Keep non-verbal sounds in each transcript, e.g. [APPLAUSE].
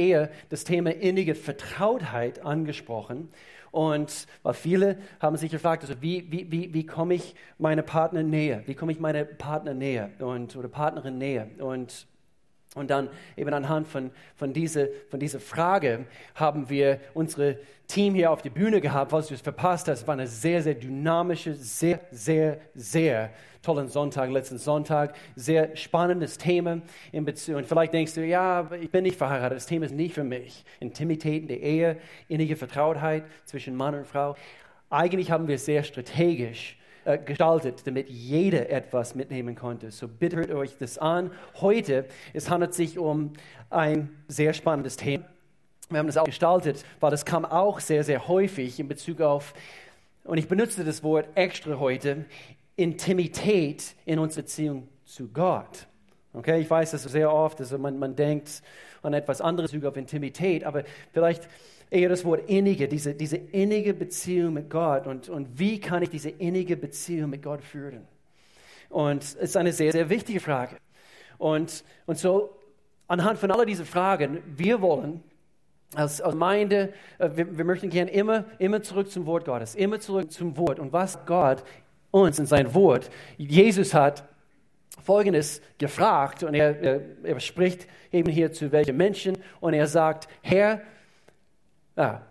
Ehe das Thema innige Vertrautheit angesprochen. Und weil viele haben sich gefragt, also wie, wie, wie, wie komme ich meine Partner näher? Wie komme ich meine Partner näher und, oder Partnerin näher? Und und dann eben anhand von, von, diese, von dieser Frage haben wir unsere Team hier auf die Bühne gehabt. Falls du es verpasst hast, war eine sehr, sehr dynamische, sehr, sehr, sehr tollen Sonntag, letzten Sonntag. Sehr spannendes Thema in Beziehung. Und vielleicht denkst du, ja, ich bin nicht verheiratet, das Thema ist nicht für mich. Intimität in der Ehe, innige Vertrautheit zwischen Mann und Frau. Eigentlich haben wir es sehr strategisch äh, gestaltet, damit jeder etwas mitnehmen konnte. So bitte hört euch das an. Heute, es handelt sich um ein sehr spannendes Thema. Wir haben das auch gestaltet, weil das kam auch sehr, sehr häufig in Bezug auf, und ich benutze das Wort extra heute, Intimität in unserer Beziehung zu Gott. Okay, ich weiß, dass sehr oft, also man, man denkt an etwas anderes auf Intimität, aber vielleicht eher das Wort innige, diese, diese innige Beziehung mit Gott und, und wie kann ich diese innige Beziehung mit Gott führen? Und es ist eine sehr, sehr wichtige Frage. Und, und so anhand von all diesen Fragen, wir wollen als, als Gemeinde, äh, wir, wir möchten gerne immer, immer zurück zum Wort Gottes, immer zurück zum Wort. Und was Gott uns in sein Wort, Jesus hat Folgendes gefragt und er, er, er spricht eben hier zu welchen Menschen und er sagt, Herr, Ah.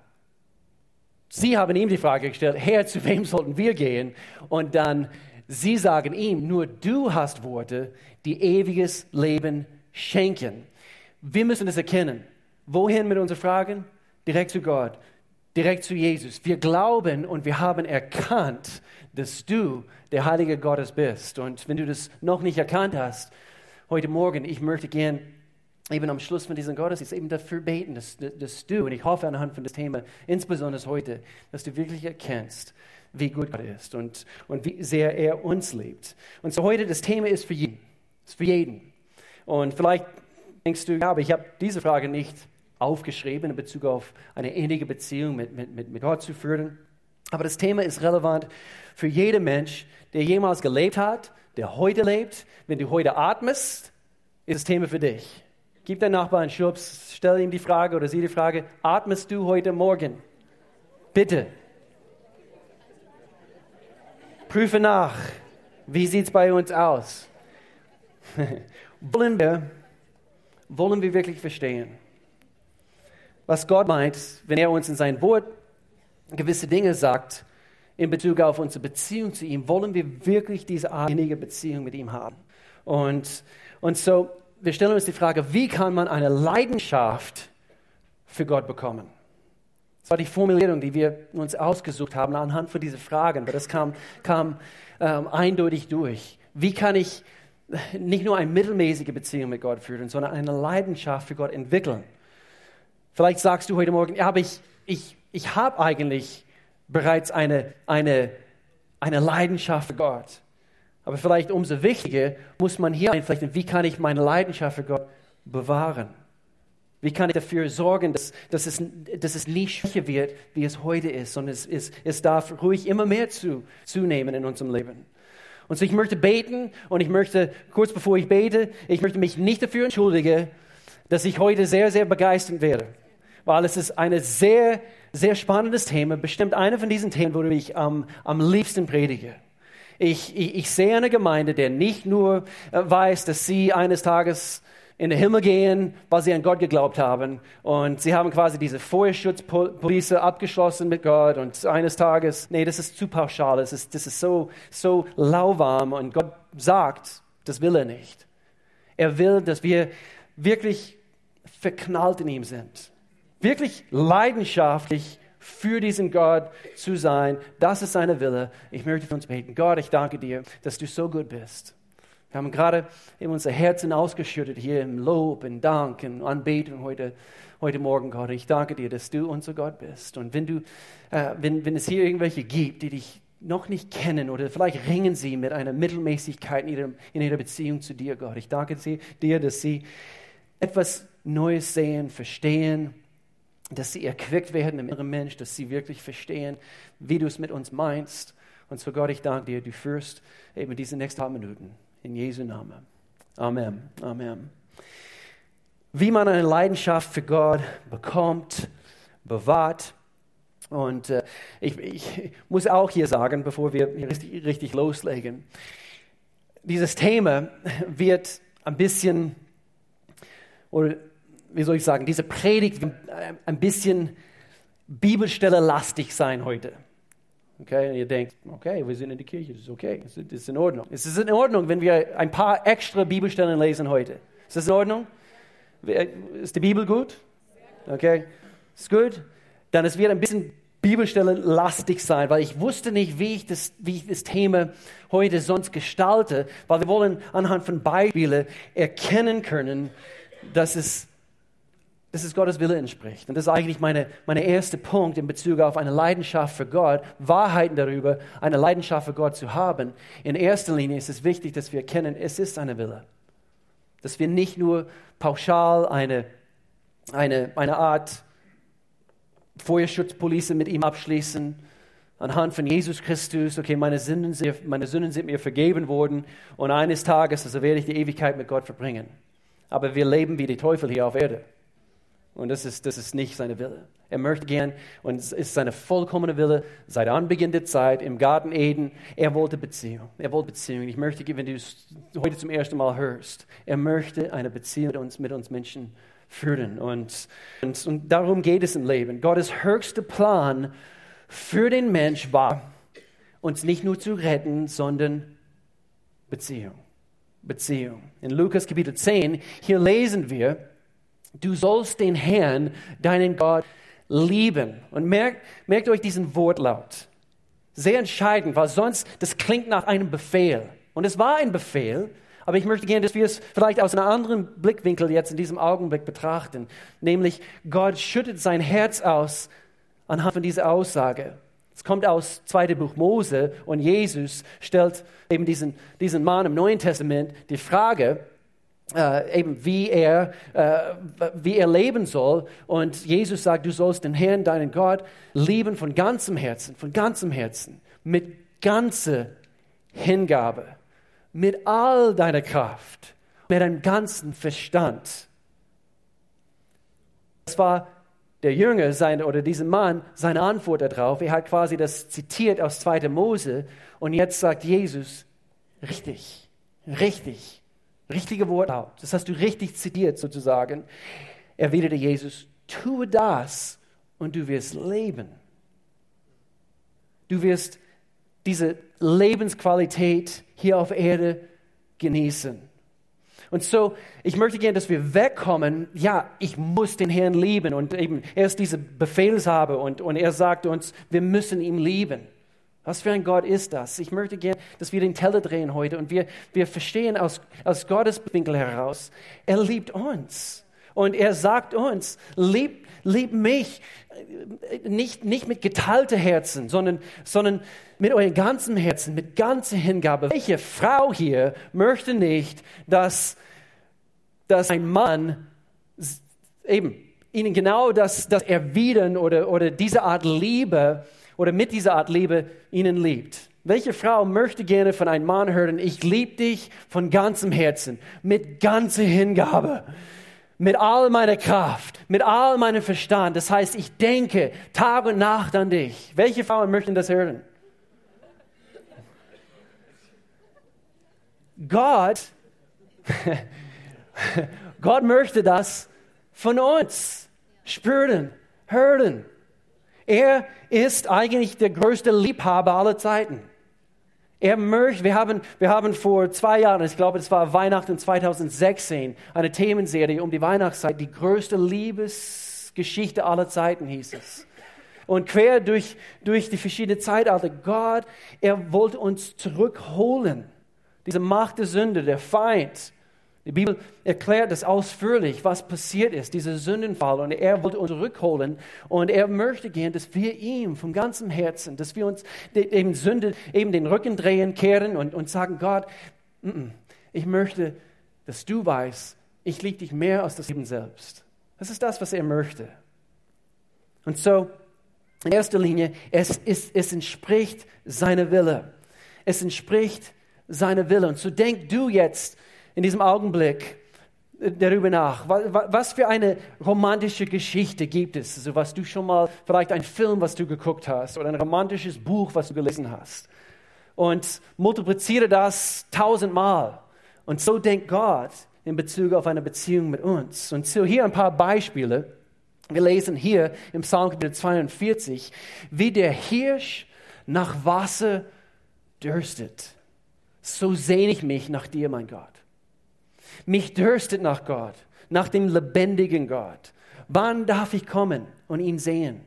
Sie haben ihm die Frage gestellt, Herr, zu wem sollten wir gehen? Und dann, sie sagen ihm, nur du hast Worte, die ewiges Leben schenken. Wir müssen es erkennen. Wohin mit unseren Fragen? Direkt zu Gott, direkt zu Jesus. Wir glauben und wir haben erkannt, dass du der Heilige Gottes bist. Und wenn du das noch nicht erkannt hast, heute Morgen, ich möchte gern eben am Schluss von diesem Gottesdienst eben dafür beten, dass, dass du, und ich hoffe anhand von dem Thema, insbesondere heute, dass du wirklich erkennst, wie gut Gott ist und, und wie sehr er uns liebt. Und so heute, das Thema ist für jeden. Ist für jeden. Und vielleicht denkst du, ja, aber ich habe diese Frage nicht aufgeschrieben in Bezug auf eine innige Beziehung mit, mit, mit, mit Gott zu führen. Aber das Thema ist relevant für jeden Mensch, der jemals gelebt hat, der heute lebt. Wenn du heute atmest, ist das Thema für dich. Gib deinem Nachbarn einen Schubs, stell ihm die Frage oder sie die Frage, atmest du heute Morgen? Bitte. Prüfe nach, wie sieht es bei uns aus? [LAUGHS] wollen, wir, wollen wir wirklich verstehen, was Gott meint, wenn er uns in sein Wort gewisse Dinge sagt in Bezug auf unsere Beziehung zu ihm? Wollen wir wirklich diese innige Beziehung mit ihm haben? Und, und so wir stellen uns die Frage, wie kann man eine Leidenschaft für Gott bekommen? Das war die Formulierung, die wir uns ausgesucht haben anhand von diesen Fragen, aber das kam, kam ähm, eindeutig durch. Wie kann ich nicht nur eine mittelmäßige Beziehung mit Gott führen, sondern eine Leidenschaft für Gott entwickeln? Vielleicht sagst du heute Morgen, ja, aber ich, ich, ich habe eigentlich bereits eine, eine, eine Leidenschaft für Gott. Aber vielleicht umso wichtiger muss man hier einflechten, wie kann ich meine Leidenschaft für Gott bewahren? Wie kann ich dafür sorgen, dass, dass, es, dass es nicht schwächer wird, wie es heute ist, sondern es, es, es darf ruhig immer mehr zu, zunehmen in unserem Leben. Und so ich möchte beten und ich möchte, kurz bevor ich bete, ich möchte mich nicht dafür entschuldigen, dass ich heute sehr, sehr begeistert werde. Weil es ist ein sehr, sehr spannendes Thema, bestimmt einer von diesen Themen, wo ich am, am liebsten predige. Ich, ich, ich sehe eine Gemeinde, der nicht nur äh, weiß, dass sie eines Tages in den Himmel gehen, weil sie an Gott geglaubt haben. Und sie haben quasi diese Feuerschutzpolice abgeschlossen mit Gott. Und eines Tages, nee, das ist zu pauschal, das ist, das ist so, so lauwarm. Und Gott sagt, das will er nicht. Er will, dass wir wirklich verknallt in ihm sind. Wirklich leidenschaftlich für diesen Gott zu sein. Das ist seine Wille. Ich möchte für uns beten. Gott, ich danke dir, dass du so gut bist. Wir haben gerade in unser Herzen ausgeschüttet hier im Lob, in Dank, in Anbetung heute, heute Morgen, Gott. Ich danke dir, dass du unser Gott bist. Und wenn, du, äh, wenn, wenn es hier irgendwelche gibt, die dich noch nicht kennen oder vielleicht ringen sie mit einer Mittelmäßigkeit in ihrer, in ihrer Beziehung zu dir, Gott. Ich danke dir, dass sie etwas Neues sehen, verstehen, dass sie erquickt werden im inneren Mensch, dass sie wirklich verstehen, wie du es mit uns meinst. Und so Gott, ich danke dir, du führst eben diese nächsten paar Minuten. In Jesu Namen. Amen. Amen. wie man eine Leidenschaft für Gott bekommt, bewahrt. Und äh, ich, ich, muss auch hier sagen, bevor wir richtig, richtig loslegen, dieses Thema wird ein bisschen, oder wie soll ich sagen, diese Predigt wird ein bisschen Bibelstelle lastig sein heute. Okay, und ihr denkt, okay, wir sind in der Kirche, das ist okay, das ist in Ordnung. Es ist in Ordnung, wenn wir ein paar extra Bibelstellen lesen heute. Ist das in Ordnung? Ist die Bibel gut? Okay, ist gut? Dann es wird ein bisschen Bibelstelle lastig sein, weil ich wusste nicht, wie ich, das, wie ich das Thema heute sonst gestalte, weil wir wollen anhand von Beispielen erkennen können, dass es dass es Gottes Wille entspricht. Und das ist eigentlich meine, meine erste Punkt in Bezug auf eine Leidenschaft für Gott, Wahrheiten darüber, eine Leidenschaft für Gott zu haben. In erster Linie ist es wichtig, dass wir erkennen, es ist seine Wille. Dass wir nicht nur pauschal eine, eine, eine Art Feuerschutzpolice mit ihm abschließen, anhand von Jesus Christus, okay, meine Sünden, meine Sünden sind mir vergeben worden und eines Tages, also werde ich die Ewigkeit mit Gott verbringen. Aber wir leben wie die Teufel hier auf Erde. Und das ist, das ist nicht seine Wille. Er möchte gern, und es ist seine vollkommene Wille, seit Anbeginn der Zeit im Garten Eden, er wollte Beziehung. Er wollte Beziehung. Ich möchte, wenn du es heute zum ersten Mal hörst, er möchte eine Beziehung mit uns, mit uns Menschen führen. Und, und, und darum geht es im Leben. Gottes höchster Plan für den Mensch war, uns nicht nur zu retten, sondern Beziehung. Beziehung. In Lukas Kapitel 10, hier lesen wir, Du sollst den Herrn, deinen Gott, lieben. Und merkt, merkt euch diesen Wortlaut. Sehr entscheidend, weil sonst, das klingt nach einem Befehl. Und es war ein Befehl, aber ich möchte gerne, dass wir es vielleicht aus einem anderen Blickwinkel jetzt in diesem Augenblick betrachten. Nämlich, Gott schüttet sein Herz aus anhand von dieser Aussage. Es kommt aus 2. Buch Mose und Jesus stellt eben diesen, diesen Mann im Neuen Testament die Frage, äh, eben wie er, äh, wie er leben soll. Und Jesus sagt, du sollst den Herrn, deinen Gott, lieben von ganzem Herzen, von ganzem Herzen, mit ganzer Hingabe, mit all deiner Kraft, mit deinem ganzen Verstand. Das war der Jünger sein, oder dieser Mann seine Antwort darauf. Er hat quasi das zitiert aus 2. Mose und jetzt sagt Jesus, richtig, richtig richtige Wortlaut, das hast du richtig zitiert sozusagen, erwiderte Jesus, tue das und du wirst leben. Du wirst diese Lebensqualität hier auf Erde genießen. Und so, ich möchte gerne, dass wir wegkommen, ja, ich muss den Herrn lieben und eben, er ist diese Befehlshaber und, und er sagt uns, wir müssen ihn lieben. Was für ein Gott ist das? Ich möchte gerne, dass wir den Teller drehen heute und wir, wir verstehen aus, aus Gottes Winkel heraus, er liebt uns. Und er sagt uns, lieb, lieb mich nicht, nicht mit geteilten Herzen, sondern, sondern mit eurem ganzen Herzen, mit ganzer Hingabe. Welche Frau hier möchte nicht, dass, dass ein Mann eben ihnen genau das, das erwidern oder, oder diese Art Liebe oder mit dieser Art Liebe ihnen liebt. Welche Frau möchte gerne von einem Mann hören, ich liebe dich von ganzem Herzen, mit ganzer Hingabe, mit all meiner Kraft, mit all meinem Verstand. Das heißt, ich denke Tag und Nacht an dich. Welche Frauen möchten das hören? Gott, [LAUGHS] Gott möchte das von uns spüren, hören. Er ist eigentlich der größte Liebhaber aller Zeiten. Er möchte, wir haben, wir haben vor zwei Jahren, ich glaube, es war Weihnachten 2016, eine Themenserie um die Weihnachtszeit, die größte Liebesgeschichte aller Zeiten hieß es. Und quer durch, durch die verschiedenen Zeitalter, Gott, er wollte uns zurückholen. Diese Macht der Sünde, der Feind, die Bibel erklärt das ausführlich, was passiert ist, dieser Sündenfall. Und er wollte uns zurückholen. Und er möchte gern, dass wir ihm von ganzem Herzen, dass wir uns eben Sünde, eben den Rücken drehen, kehren und, und sagen, Gott, ich möchte, dass du weißt, ich liebe dich mehr als das Leben selbst. Das ist das, was er möchte. Und so, in erster Linie, es, ist, es entspricht seiner Wille. Es entspricht seiner Wille. Und so denk du jetzt, in diesem Augenblick, darüber nach, was für eine romantische Geschichte gibt es, also was du schon mal, vielleicht ein Film, was du geguckt hast oder ein romantisches Buch, was du gelesen hast. Und multipliziere das tausendmal. Und so denkt Gott in Bezug auf eine Beziehung mit uns. Und so hier ein paar Beispiele. Wir lesen hier im Psalm 42, wie der Hirsch nach Wasser dürstet. So sehne ich mich nach dir, mein Gott. Mich dürstet nach Gott, nach dem lebendigen Gott. Wann darf ich kommen und ihn sehen?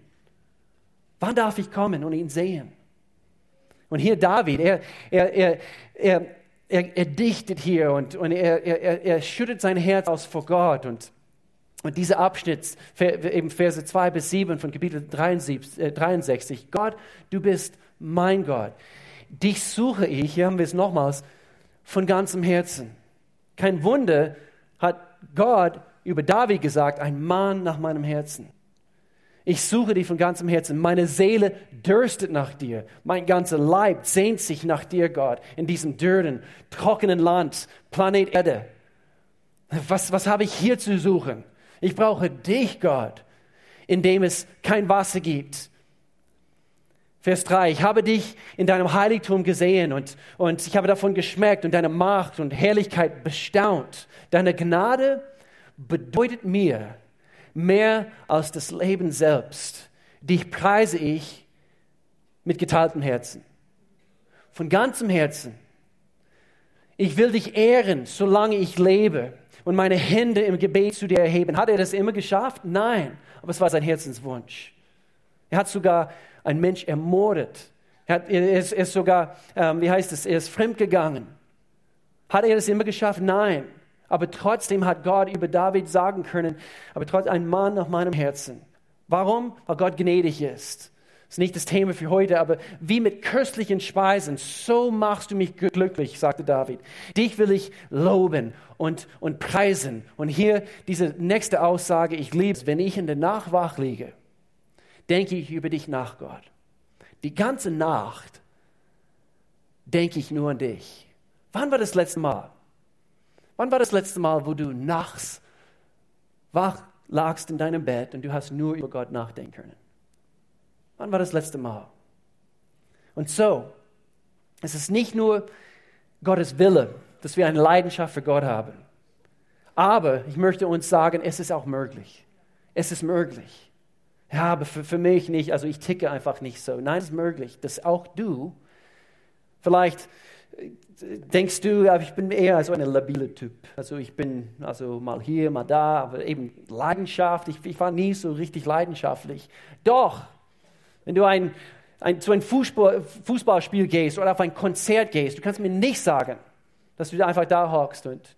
Wann darf ich kommen und ihn sehen? Und hier David, er, er, er, er, dichtet hier und, und er, er, er schüttet sein Herz aus vor Gott. Und, und dieser Abschnitt, eben Verse 2 bis 7 von Kapitel 63, 63, Gott, du bist mein Gott. Dich suche ich, hier haben wir es nochmals, von ganzem Herzen. Kein Wunder hat Gott über David gesagt, ein Mann nach meinem Herzen. Ich suche dich von ganzem Herzen. Meine Seele dürstet nach dir. Mein ganzer Leib sehnt sich nach dir, Gott, in diesem dürren, trockenen Land, Planet Erde. Was, was habe ich hier zu suchen? Ich brauche dich, Gott, in dem es kein Wasser gibt. Vers 3, ich habe dich in deinem Heiligtum gesehen und, und ich habe davon geschmeckt und deine Macht und Herrlichkeit bestaunt. Deine Gnade bedeutet mir mehr als das Leben selbst. Dich preise ich mit geteiltem Herzen. Von ganzem Herzen. Ich will dich ehren, solange ich lebe und meine Hände im Gebet zu dir erheben. Hat er das immer geschafft? Nein, aber es war sein Herzenswunsch. Er hat sogar ein Mensch ermordet. Er, hat, er, ist, er ist, sogar, ähm, wie heißt es, er ist fremdgegangen. Hat er das immer geschafft? Nein. Aber trotzdem hat Gott über David sagen können, aber trotzdem ein Mann nach meinem Herzen. Warum? Weil Gott gnädig ist. Das ist nicht das Thema für heute, aber wie mit köstlichen Speisen, so machst du mich glücklich, sagte David. Dich will ich loben und, und preisen. Und hier diese nächste Aussage, ich liebe es, wenn ich in der Nacht liege denke ich über dich nach, Gott. Die ganze Nacht denke ich nur an dich. Wann war das letzte Mal? Wann war das letzte Mal, wo du nachts wach lagst in deinem Bett und du hast nur über Gott nachdenken können? Wann war das letzte Mal? Und so, es ist nicht nur Gottes Wille, dass wir eine Leidenschaft für Gott haben. Aber ich möchte uns sagen, es ist auch möglich. Es ist möglich ja, aber für, für mich nicht, also ich ticke einfach nicht so. Nein, es ist möglich, dass auch du, vielleicht äh, denkst du, ich bin eher so ein labiler Typ. Also ich bin also mal hier, mal da, aber eben Leidenschaft, ich, ich war nie so richtig leidenschaftlich. Doch, wenn du ein, ein, zu einem Fußball, Fußballspiel gehst oder auf ein Konzert gehst, du kannst mir nicht sagen, dass du einfach da hockst und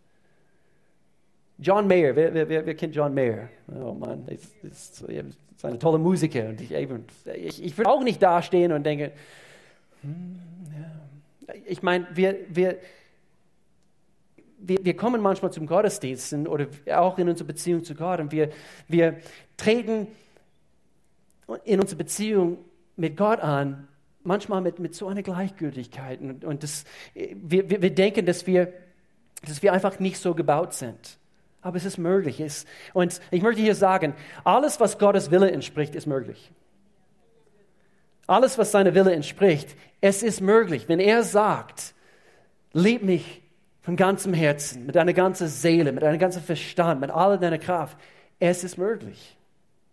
John Mayer, wer, wer, wer, kennt John Mayer? Oh Mann, das ist, ist ein toller Musiker. Und ich, ich, ich würde auch nicht dastehen und denken, hm, ich meine, wir, wir, wir, wir, kommen manchmal zum Gottesdienst oder auch in unserer Beziehung zu Gott und wir, wir treten in unsere Beziehung mit Gott an, manchmal mit, mit so einer Gleichgültigkeit. Und, und das, wir, wir, wir denken, dass wir, dass wir einfach nicht so gebaut sind aber es ist möglich. Und ich möchte hier sagen, alles, was Gottes Wille entspricht, ist möglich. Alles, was seiner Wille entspricht, es ist möglich. Wenn er sagt, lieb mich von ganzem Herzen, mit deiner ganzen Seele, mit deinem ganzen Verstand, mit all deiner Kraft, es ist möglich.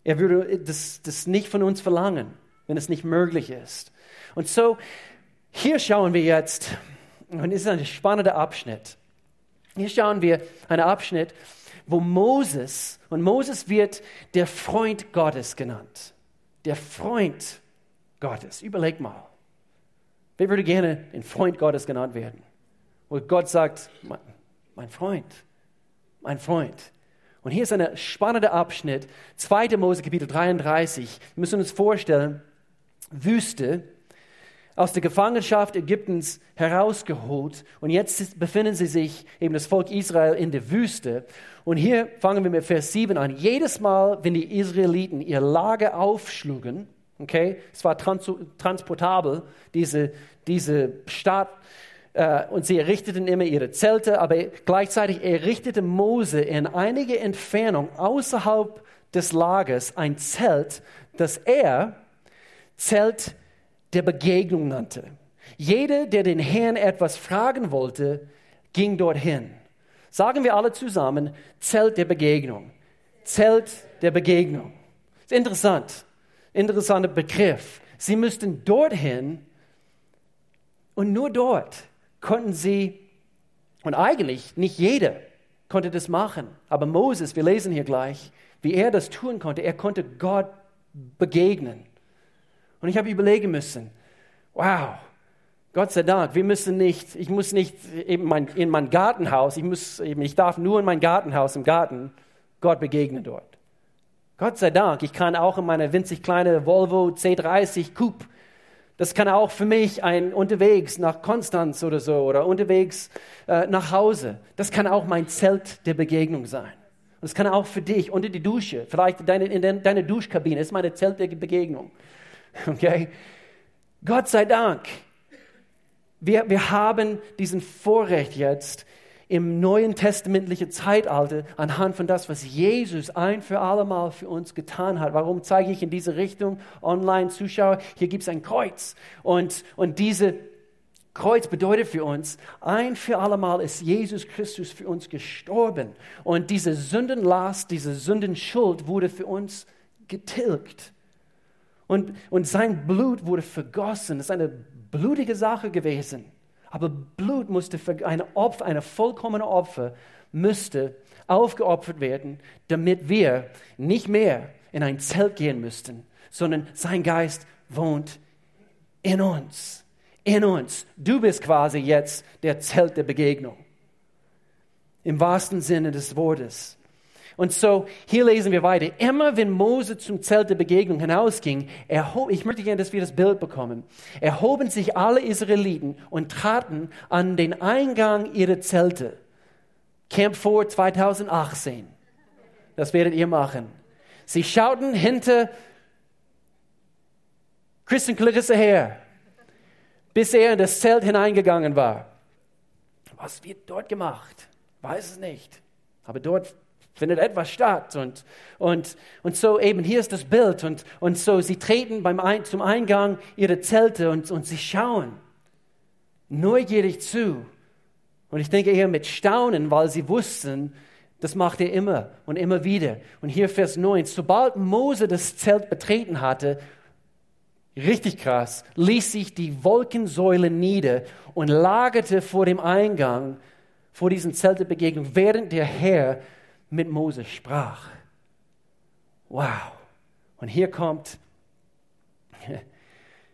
Er würde das, das nicht von uns verlangen, wenn es nicht möglich ist. Und so, hier schauen wir jetzt, und es ist ein spannender Abschnitt. Hier schauen wir einen Abschnitt, wo Moses, und Moses wird der Freund Gottes genannt. Der Freund Gottes. Überleg mal. Wer würde gerne ein Freund Gottes genannt werden? Wo Gott sagt, mein, mein Freund, mein Freund. Und hier ist ein spannender Abschnitt, 2. Mose Kapitel 33. Wir müssen uns vorstellen, Wüste, aus der Gefangenschaft Ägyptens herausgeholt und jetzt befinden sie sich, eben das Volk Israel, in der Wüste. Und hier fangen wir mit Vers 7 an. Jedes Mal, wenn die Israeliten ihr Lager aufschlugen, okay, es war trans transportabel, diese, diese Stadt äh, und sie errichteten immer ihre Zelte, aber gleichzeitig errichtete Mose in einiger Entfernung außerhalb des Lagers ein Zelt, das er Zelt der Begegnung nannte. Jeder, der den Herrn etwas fragen wollte, ging dorthin. Sagen wir alle zusammen, Zelt der Begegnung. Zelt der Begegnung. Ist interessant. Interessanter Begriff. Sie müssten dorthin und nur dort konnten sie, und eigentlich nicht jeder konnte das machen, aber Moses, wir lesen hier gleich, wie er das tun konnte. Er konnte Gott begegnen. Und ich habe überlegen müssen, wow, Gott sei Dank, wir müssen nicht, ich muss nicht eben mein, in mein Gartenhaus, ich, muss eben, ich darf nur in mein Gartenhaus im Garten Gott begegnen dort. Gott sei Dank, ich kann auch in meiner winzig kleine Volvo C30 Coupe, das kann auch für mich ein unterwegs nach Konstanz oder so oder unterwegs äh, nach Hause. Das kann auch mein Zelt der Begegnung sein. Das kann auch für dich unter die Dusche, vielleicht deine, in deine Duschkabine, ist meine Zelt der Begegnung. [LAUGHS] Okay? Gott sei Dank, wir, wir haben diesen Vorrecht jetzt im neuen testamentlichen Zeitalter anhand von das, was Jesus ein für alle Mal für uns getan hat. Warum zeige ich in diese Richtung Online-Zuschauer? Hier gibt es ein Kreuz. Und, und diese Kreuz bedeutet für uns, ein für alle Mal ist Jesus Christus für uns gestorben. Und diese Sündenlast, diese Sündenschuld wurde für uns getilgt. Und, und sein Blut wurde vergossen. Das ist eine blutige Sache gewesen. Aber Blut musste eine Opfer, eine vollkommene Opfer, müsste aufgeopfert werden, damit wir nicht mehr in ein Zelt gehen müssten, sondern sein Geist wohnt in uns. In uns. Du bist quasi jetzt der Zelt der Begegnung. Im wahrsten Sinne des Wortes. Und so, hier lesen wir weiter. Immer wenn Mose zum Zelt der Begegnung hinausging, erhob, ich möchte gerne, dass wir das Bild bekommen, erhoben sich alle Israeliten und traten an den Eingang ihrer Zelte. Camp 4 2018. Das werdet ihr machen. Sie schauten hinter Christian Clarissa her, bis er in das Zelt hineingegangen war. Was wird dort gemacht? Weiß es nicht. Aber dort findet etwas statt. Und, und, und so eben, hier ist das Bild. Und, und so, sie treten beim Ein, zum Eingang ihrer Zelte und, und sie schauen neugierig zu. Und ich denke eher mit Staunen, weil sie wussten, das macht er immer und immer wieder. Und hier Vers 9, sobald Mose das Zelt betreten hatte, richtig krass, ließ sich die Wolkensäule nieder und lagerte vor dem Eingang, vor diesen Zeltebegegnung, während der Herr mit Mose sprach. Wow. Und hier kommt, [LAUGHS]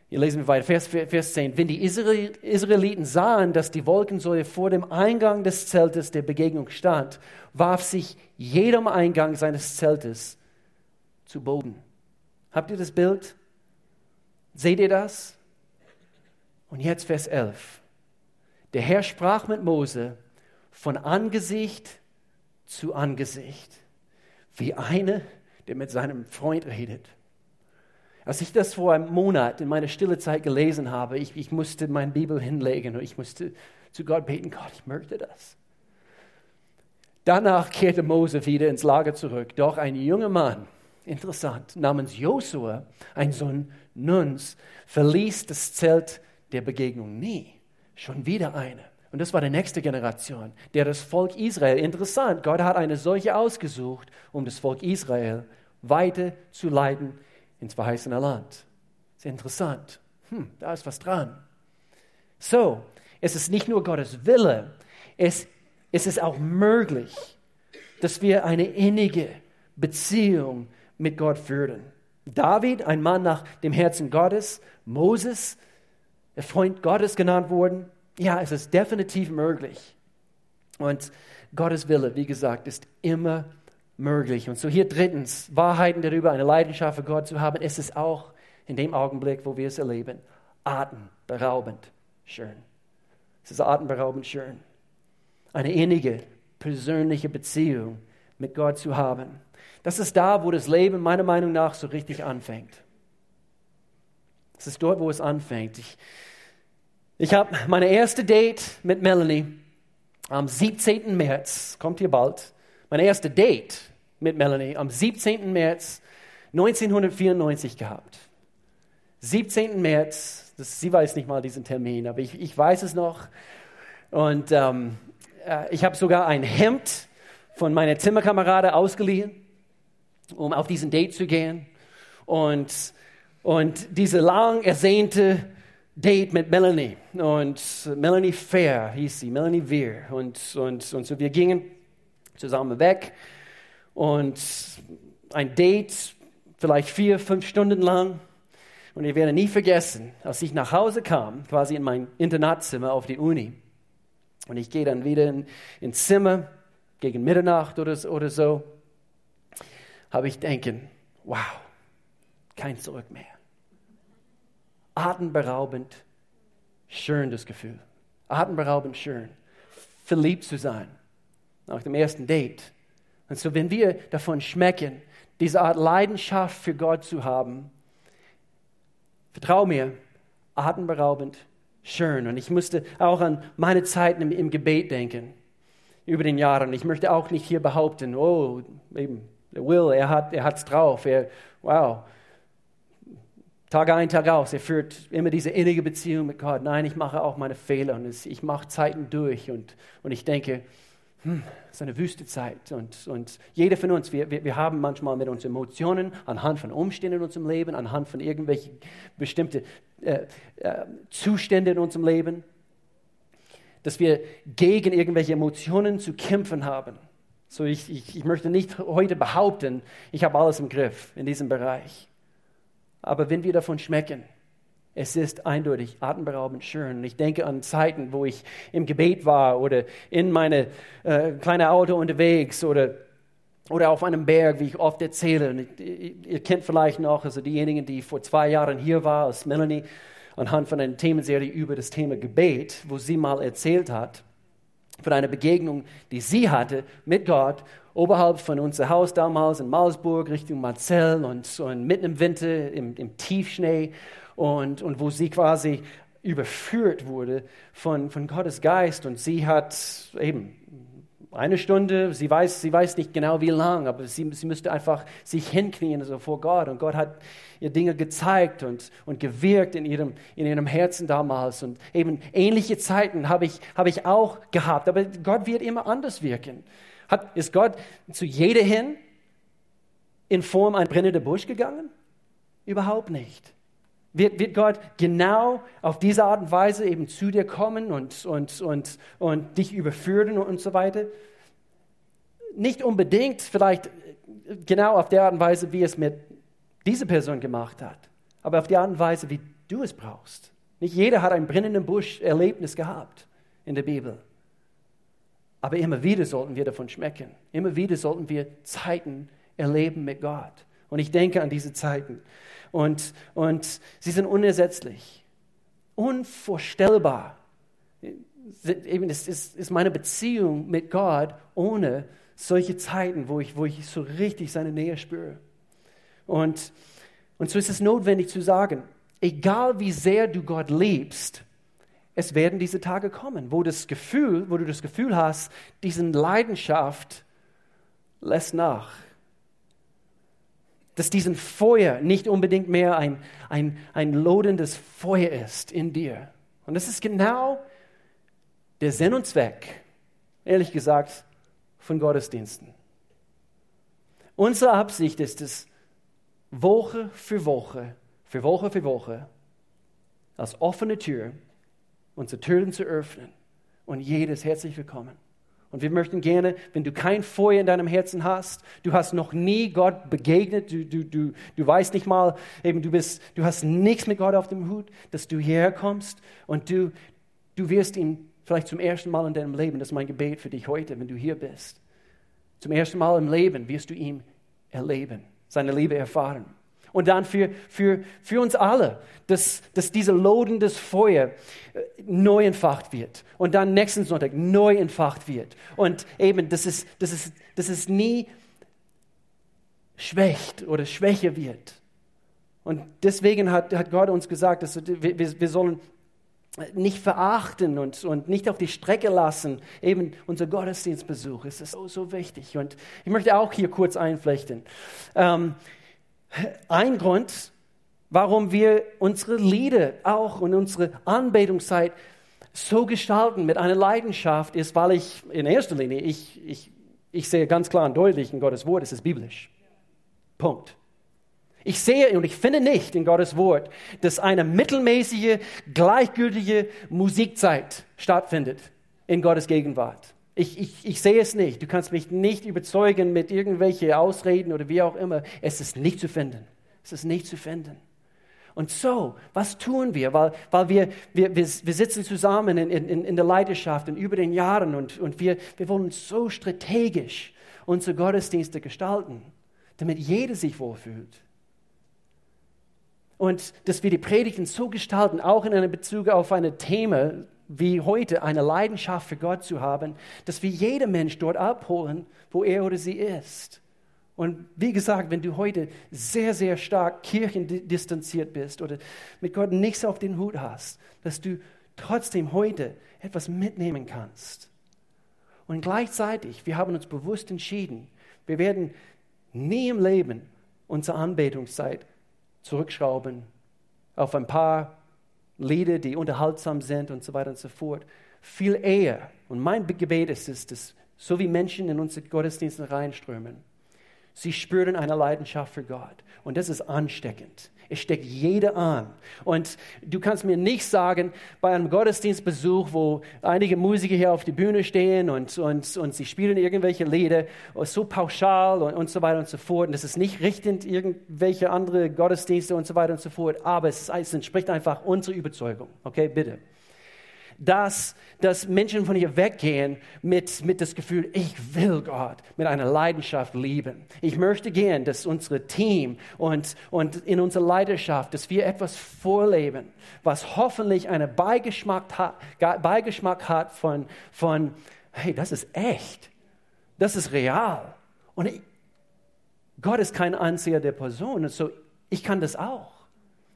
hier lesen wir weiter, Vers, Vers 10. Wenn die Israeliten sahen, dass die Wolkensäule vor dem Eingang des Zeltes der Begegnung stand, warf sich jedem Eingang seines Zeltes zu Boden. Habt ihr das Bild? Seht ihr das? Und jetzt Vers 11. Der Herr sprach mit Mose von Angesicht zu Angesicht, wie einer, der mit seinem Freund redet. Als ich das vor einem Monat in meiner stille Zeit gelesen habe, ich, ich musste meine Bibel hinlegen und ich musste zu Gott beten, Gott, ich möchte das. Danach kehrte Mose wieder ins Lager zurück. Doch ein junger Mann, interessant, namens Josua, ein Sohn Nuns, verließ das Zelt der Begegnung nie. Schon wieder einer. Und das war die nächste Generation, der das Volk Israel, interessant, Gott hat eine solche ausgesucht, um das Volk Israel weiter zu leiten ins verheißene Land. Sehr interessant. Hm, da ist was dran. So, es ist nicht nur Gottes Wille, es, es ist auch möglich, dass wir eine innige Beziehung mit Gott führen. David, ein Mann nach dem Herzen Gottes, Moses, der Freund Gottes genannt worden, ja, es ist definitiv möglich. Und Gottes Wille, wie gesagt, ist immer möglich. Und so hier drittens, Wahrheiten darüber, eine Leidenschaft für Gott zu haben, ist es auch in dem Augenblick, wo wir es erleben, atemberaubend schön. Es ist atemberaubend schön. Eine innige, persönliche Beziehung mit Gott zu haben. Das ist da, wo das Leben meiner Meinung nach so richtig anfängt. Es ist dort, wo es anfängt. Ich, Ich habe meine erste Date mit Melanie am 17. März, kommt hier bald, meine erste Date mit Melanie am 17. März 1994 gehabt. 17. März, das, sie weiß nicht mal diesen Termin, aber ich, ich weiß es noch. Und ähm, äh, ich habe sogar ein Hemd von meiner Zimmerkamerade ausgeliehen, um auf diesen Date zu gehen. Und, und diese lang ersehnte Date mit Melanie. Und Melanie Fair hieß sie, Melanie Weir. Und, und, und so wir gingen zusammen weg. Und ein Date, vielleicht vier, fünf Stunden lang. Und ich werde nie vergessen, als ich nach Hause kam, quasi in mein Internatszimmer auf die Uni. Und ich gehe dann wieder in, ins Zimmer gegen Mitternacht oder, oder so, habe ich denken, wow, kein Zurück mehr. Atemberaubend schön das Gefühl. Atemberaubend schön. Verliebt zu sein. Nach dem ersten Date. Und so, wenn wir davon schmecken, diese Art Leidenschaft für Gott zu haben, vertrau mir, atemberaubend schön. Und ich musste auch an meine Zeiten im, im Gebet denken, über den Jahren. Ich möchte auch nicht hier behaupten, oh, eben, Will, er hat es drauf. Er, wow, Tag ein, Tag aus. Er führt immer diese innige Beziehung mit Gott. Nein, ich mache auch meine Fehler und ich mache Zeiten durch und, und ich denke, hm, es ist eine wüste Zeit. Und, und jeder von uns, wir, wir, wir haben manchmal mit unseren Emotionen anhand von Umständen in unserem Leben, anhand von irgendwelchen bestimmten äh, äh, Zuständen in unserem Leben, dass wir gegen irgendwelche Emotionen zu kämpfen haben. So, ich, ich, ich möchte nicht heute behaupten, ich habe alles im Griff in diesem Bereich. Aber wenn wir davon schmecken, es ist eindeutig atemberaubend schön. Ich denke an Zeiten, wo ich im Gebet war oder in meine äh, kleine Auto unterwegs oder, oder auf einem Berg, wie ich oft erzähle. Und ihr kennt vielleicht noch, also diejenigen, die vor zwei Jahren hier war, als Melanie, anhand von einer Themenserie über das Thema Gebet, wo sie mal erzählt hat von einer Begegnung, die sie hatte mit Gott oberhalb von unser Haus damals in Malsburg Richtung Marzell und, und mitten im Winter im, im Tiefschnee und, und wo sie quasi überführt wurde von, von Gottes Geist und sie hat eben eine Stunde, sie weiß, sie weiß nicht genau wie lang, aber sie, sie müsste einfach sich hinknien so vor Gott und Gott hat ihr Dinge gezeigt und, und gewirkt in ihrem, in ihrem Herzen damals und eben ähnliche Zeiten habe ich, habe ich auch gehabt, aber Gott wird immer anders wirken. Hat, ist Gott zu jeder hin in Form ein brennender Busch gegangen? Überhaupt nicht. Wird, wird Gott genau auf diese Art und Weise eben zu dir kommen und, und, und, und dich überführen und so weiter? Nicht unbedingt, vielleicht genau auf der Art und Weise, wie es mit dieser Person gemacht hat, aber auf die Art und Weise, wie du es brauchst. Nicht jeder hat ein brennenden Busch-Erlebnis gehabt in der Bibel. Aber immer wieder sollten wir davon schmecken. Immer wieder sollten wir Zeiten erleben mit Gott. Und ich denke an diese Zeiten. Und, und sie sind unersetzlich, unvorstellbar. Eben, es ist, ist meine Beziehung mit Gott ohne solche Zeiten, wo ich, wo ich so richtig seine Nähe spüre. Und, und so ist es notwendig zu sagen, egal wie sehr du Gott liebst, es werden diese Tage kommen, wo das Gefühl, wo du das Gefühl hast, diesen Leidenschaft lässt nach. Dass diesen Feuer nicht unbedingt mehr ein, ein, ein lodendes Feuer ist in dir. Und das ist genau der Sinn und Zweck, ehrlich gesagt, von Gottesdiensten. Unsere Absicht ist es, Woche für Woche, für Woche für Woche, als offene Tür unsere Türen zu öffnen und jedes herzlich willkommen. Und wir möchten gerne, wenn du kein Feuer in deinem Herzen hast, du hast noch nie Gott begegnet, du, du, du, du weißt nicht mal, eben du, bist, du hast nichts mit Gott auf dem Hut, dass du hierher kommst und du, du wirst ihn vielleicht zum ersten Mal in deinem Leben, das ist mein Gebet für dich heute, wenn du hier bist, zum ersten Mal im Leben wirst du ihn erleben, seine Liebe erfahren. Und dann für, für, für uns alle, dass, dass diese lodendes Feuer äh, neu entfacht wird. Und dann nächsten Sonntag neu entfacht wird. Und eben, dass es, dass es, dass es nie schwächt oder schwächer wird. Und deswegen hat, hat Gott uns gesagt, dass wir, wir sollen nicht verachten und, und nicht auf die Strecke lassen. Eben unser Gottesdienstbesuch ist so, so wichtig. Und ich möchte auch hier kurz einflechten. Ähm, ein Grund, warum wir unsere Lieder auch und unsere Anbetungszeit so gestalten mit einer Leidenschaft ist, weil ich in erster Linie, ich, ich, ich sehe ganz klar und deutlich in Gottes Wort, es ist biblisch. Punkt. Ich sehe und ich finde nicht in Gottes Wort, dass eine mittelmäßige, gleichgültige Musikzeit stattfindet in Gottes Gegenwart. Ich, ich, ich sehe es nicht. Du kannst mich nicht überzeugen mit irgendwelchen Ausreden oder wie auch immer. Es ist nicht zu finden. Es ist nicht zu finden. Und so, was tun wir? Weil, weil wir, wir, wir, wir sitzen zusammen in, in, in der Leidenschaft und über den Jahren und, und wir, wir wollen so strategisch unsere Gottesdienste gestalten, damit jeder sich wohlfühlt. Und dass wir die Predigten so gestalten, auch in einem Bezug auf ein Thema wie heute, eine Leidenschaft für Gott zu haben, dass wir jeden Mensch dort abholen, wo er oder sie ist. Und wie gesagt, wenn du heute sehr, sehr stark kirchendistanziert bist oder mit Gott nichts auf den Hut hast, dass du trotzdem heute etwas mitnehmen kannst. Und gleichzeitig, wir haben uns bewusst entschieden, wir werden nie im Leben unsere Anbetungszeit zurückschrauben auf ein paar Lieder, die unterhaltsam sind und so weiter und so fort. Viel eher, und mein Gebet ist es, dass so wie Menschen in unsere Gottesdienste reinströmen, Sie spüren eine Leidenschaft für Gott. Und das ist ansteckend. Es steckt jeder an. Und du kannst mir nicht sagen, bei einem Gottesdienstbesuch, wo einige Musiker hier auf die Bühne stehen und, und, und sie spielen irgendwelche Lieder, so pauschal und, und so weiter und so fort. Und das ist nicht richtend irgendwelche andere Gottesdienste und so weiter und so fort. Aber es, es entspricht einfach unserer Überzeugung. Okay, bitte dass, dass Menschen von hier weggehen mit, mit das Gefühl, ich will Gott mit einer Leidenschaft lieben. Ich möchte gern, dass unser Team und, und in unserer Leidenschaft, dass wir etwas vorleben, was hoffentlich einen Beigeschmack hat, Beigeschmack hat von, von, hey, das ist echt, das ist real. Und ich, Gott ist kein Anzieher der Person. Und so, ich kann das auch.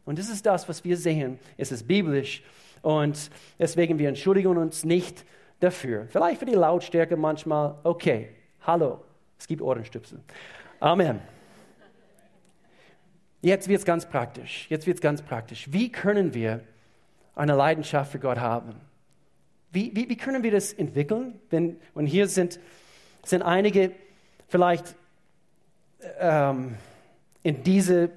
Und das ist das, was wir sehen. Es ist biblisch und deswegen, wir entschuldigen uns nicht dafür. Vielleicht für die Lautstärke manchmal, okay, hallo, es gibt Ohrenstöpsel. Amen. Jetzt wird es ganz praktisch. Jetzt wird es ganz praktisch. Wie können wir eine Leidenschaft für Gott haben? Wie, wie, wie können wir das entwickeln? Wenn, und hier sind, sind einige vielleicht ähm, in, diese,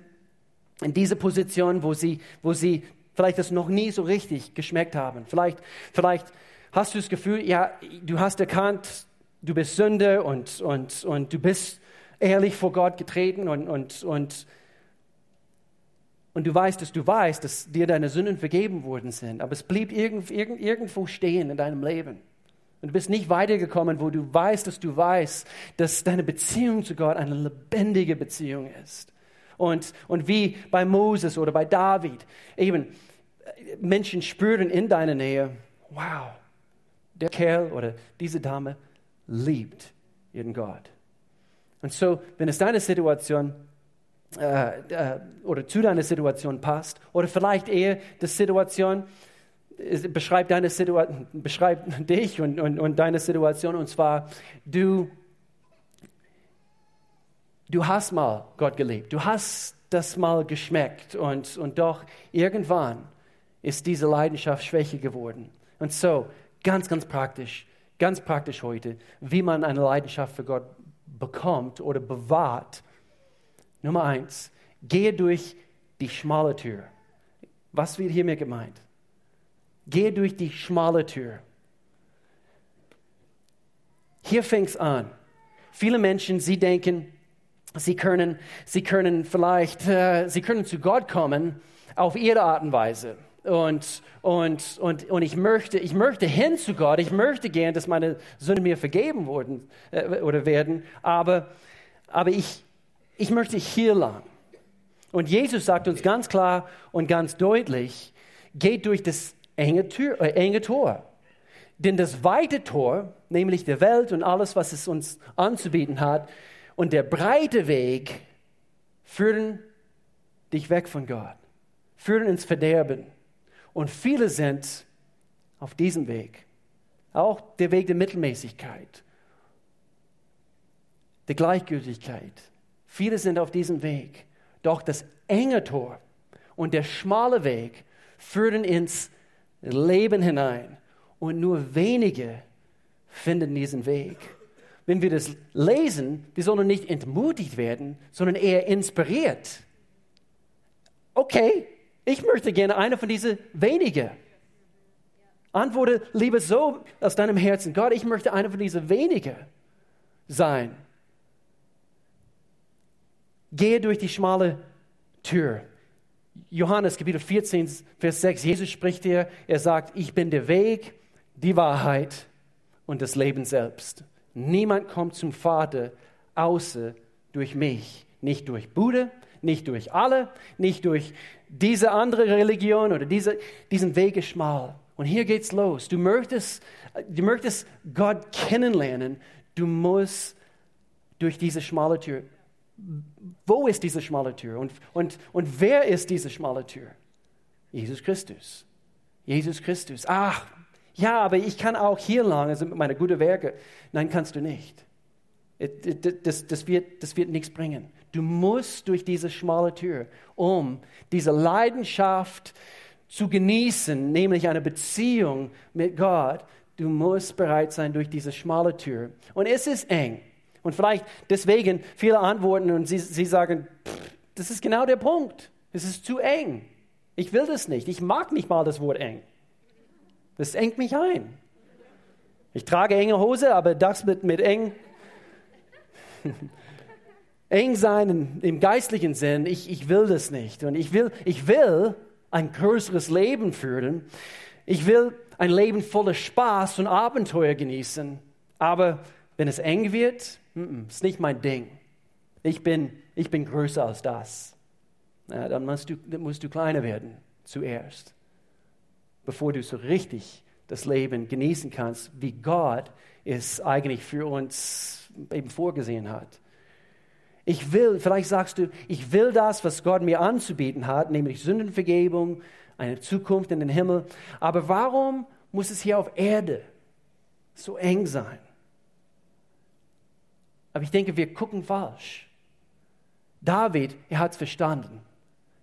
in diese Position, wo sie, wo sie vielleicht das noch nie so richtig geschmeckt haben. Vielleicht, vielleicht hast du das Gefühl, ja, du hast erkannt, du bist Sünde und, und, und du bist ehrlich vor Gott getreten und, und, und, und du weißt, dass du weißt, dass dir deine Sünden vergeben worden sind, aber es blieb irgend, irgend, irgendwo stehen in deinem Leben. Und du bist nicht weitergekommen, wo du weißt, dass du weißt, dass deine Beziehung zu Gott eine lebendige Beziehung ist. Und, und wie bei Moses oder bei David, eben Menschen spüren in deiner Nähe, wow, der Kerl oder diese Dame liebt ihren Gott. Und so, wenn es deine Situation äh, äh, oder zu deiner Situation passt, oder vielleicht eher die Situation, beschreibt deine Situation, beschreibt [LAUGHS] dich und, und, und deine Situation, und zwar, du du hast mal Gott geliebt, du hast das mal geschmeckt und, und doch irgendwann ist diese Leidenschaft schwächer geworden. Und so, ganz, ganz praktisch, ganz praktisch heute, wie man eine Leidenschaft für Gott bekommt oder bewahrt. Nummer eins, gehe durch die schmale Tür. Was wird hiermit gemeint? Gehe durch die schmale Tür. Hier fängt es an. Viele Menschen, sie denken, Sie können, sie können vielleicht, äh, sie können zu Gott kommen auf ihre Art und Weise. Und, und, und, und ich, möchte, ich möchte hin zu Gott, ich möchte gern, dass meine Sünden mir vergeben wurden, äh, oder werden, aber, aber ich, ich möchte hier lang. Und Jesus sagt uns ganz klar und ganz deutlich, geht durch das enge, Tür, äh, enge Tor. Denn das weite Tor, nämlich der Welt und alles, was es uns anzubieten hat, und der breite Weg führen dich weg von Gott, führen ins Verderben. Und viele sind auf diesem Weg. Auch der Weg der Mittelmäßigkeit, der Gleichgültigkeit. Viele sind auf diesem Weg. Doch das enge Tor und der schmale Weg führen ins Leben hinein. Und nur wenige finden diesen Weg. Wenn wir das lesen, wir sollen nicht entmutigt werden, sondern eher inspiriert. Okay, ich möchte gerne einer von diesen wenigen. Antworte lieber so aus deinem Herzen, Gott, ich möchte einer von diesen wenigen sein. Gehe durch die schmale Tür. Johannes Kapitel 14, Vers 6, Jesus spricht hier, er sagt, ich bin der Weg, die Wahrheit und das Leben selbst. Niemand kommt zum Vater außer durch mich. Nicht durch Bude, nicht durch alle, nicht durch diese andere Religion oder diese, diesen Weg ist schmal. Und hier geht's los. Du möchtest, du möchtest Gott kennenlernen. Du musst durch diese schmale Tür. Wo ist diese schmale Tür? Und, und, und wer ist diese schmale Tür? Jesus Christus. Jesus Christus. Ach, ja, aber ich kann auch hier lang, also mit meinen guten Werke. Nein, kannst du nicht. Das, das, wird, das wird nichts bringen. Du musst durch diese schmale Tür, um diese Leidenschaft zu genießen, nämlich eine Beziehung mit Gott. Du musst bereit sein durch diese schmale Tür. Und es ist eng. Und vielleicht deswegen viele Antworten und sie, sie sagen, pff, das ist genau der Punkt. Es ist zu eng. Ich will das nicht. Ich mag nicht mal das Wort eng. Das engt mich ein. Ich trage enge Hose, aber das mit, mit eng. [LAUGHS] eng sein im geistlichen Sinn, ich, ich will das nicht. Und ich will, ich will ein größeres Leben führen. Ich will ein Leben voller Spaß und Abenteuer genießen. Aber wenn es eng wird, mm, ist nicht mein Ding. Ich bin, ich bin größer als das. Ja, dann, musst du, dann musst du kleiner werden zuerst bevor du so richtig das Leben genießen kannst, wie Gott es eigentlich für uns eben vorgesehen hat. Ich will, vielleicht sagst du, ich will das, was Gott mir anzubieten hat, nämlich Sündenvergebung, eine Zukunft in den Himmel. Aber warum muss es hier auf Erde so eng sein? Aber ich denke, wir gucken falsch. David, er hat es verstanden.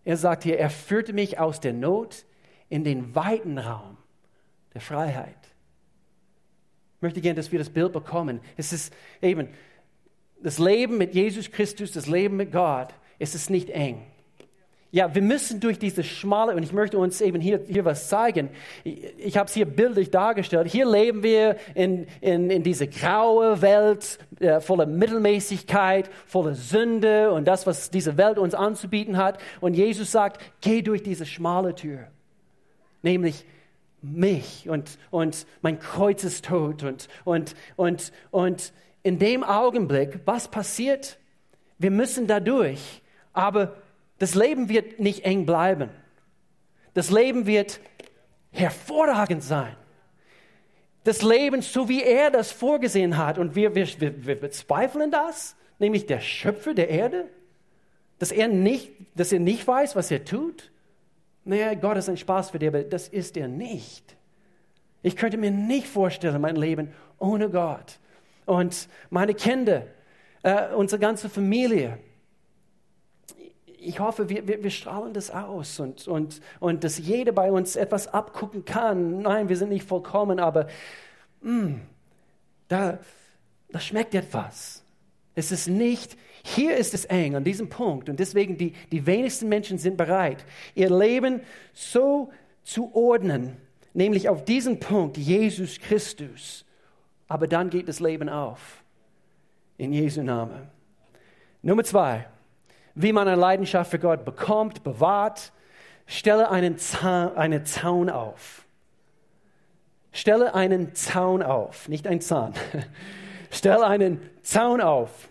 Er sagt hier, er führte mich aus der Not in den weiten Raum der Freiheit. Ich möchte gerne, dass wir das Bild bekommen. Es ist eben das Leben mit Jesus Christus, das Leben mit Gott, es ist nicht eng. Ja, wir müssen durch diese schmale, und ich möchte uns eben hier, hier was zeigen. Ich, ich habe es hier bildlich dargestellt. Hier leben wir in, in, in diese graue Welt, äh, voller Mittelmäßigkeit, voller Sünde und das, was diese Welt uns anzubieten hat. Und Jesus sagt, geh durch diese schmale Tür nämlich mich und, und mein Kreuz ist tot und, und, und, und in dem Augenblick, was passiert? Wir müssen da durch, aber das Leben wird nicht eng bleiben. Das Leben wird hervorragend sein. Das Leben, so wie er das vorgesehen hat. Und wir, wir, wir, wir bezweifeln das, nämlich der Schöpfer der Erde, dass er, nicht, dass er nicht weiß, was er tut naja, Gott ist ein Spaß für dich, aber das ist er nicht. Ich könnte mir nicht vorstellen, mein Leben ohne Gott. Und meine Kinder, äh, unsere ganze Familie. Ich hoffe, wir, wir, wir strahlen das aus und, und, und dass jeder bei uns etwas abgucken kann. Nein, wir sind nicht vollkommen, aber mh, mm, da, da schmeckt etwas. Es ist nicht hier ist es eng an diesem Punkt und deswegen die, die wenigsten Menschen sind bereit, ihr Leben so zu ordnen, nämlich auf diesen Punkt Jesus Christus. Aber dann geht das Leben auf. In Jesu Namen. Nummer zwei, wie man eine Leidenschaft für Gott bekommt, bewahrt, stelle einen Zaun, einen Zaun auf. Stelle einen Zaun auf, nicht ein Zahn. [LAUGHS] Stelle einen Zaun auf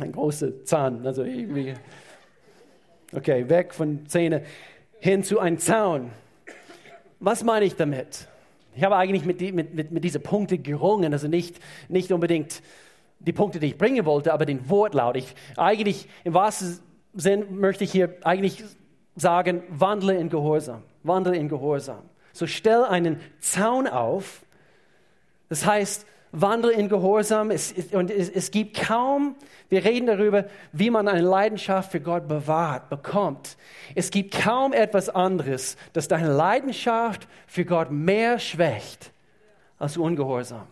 ein großer Zahn, also irgendwie. Okay, weg von Zähne hin zu einem Zaun. Was meine ich damit? Ich habe eigentlich mit, die, mit, mit, mit diesen Punkten gerungen, also nicht, nicht unbedingt die Punkte, die ich bringen wollte, aber den Wortlaut. Ich, eigentlich, im wahrsten Sinn möchte ich hier eigentlich sagen, wandle in Gehorsam. Wandle in Gehorsam. So stell einen Zaun auf. Das heißt, wandle in Gehorsam. Es, und es, es gibt kaum, wir reden darüber, wie man eine Leidenschaft für Gott bewahrt, bekommt. Es gibt kaum etwas anderes, das deine Leidenschaft für Gott mehr schwächt als Ungehorsam.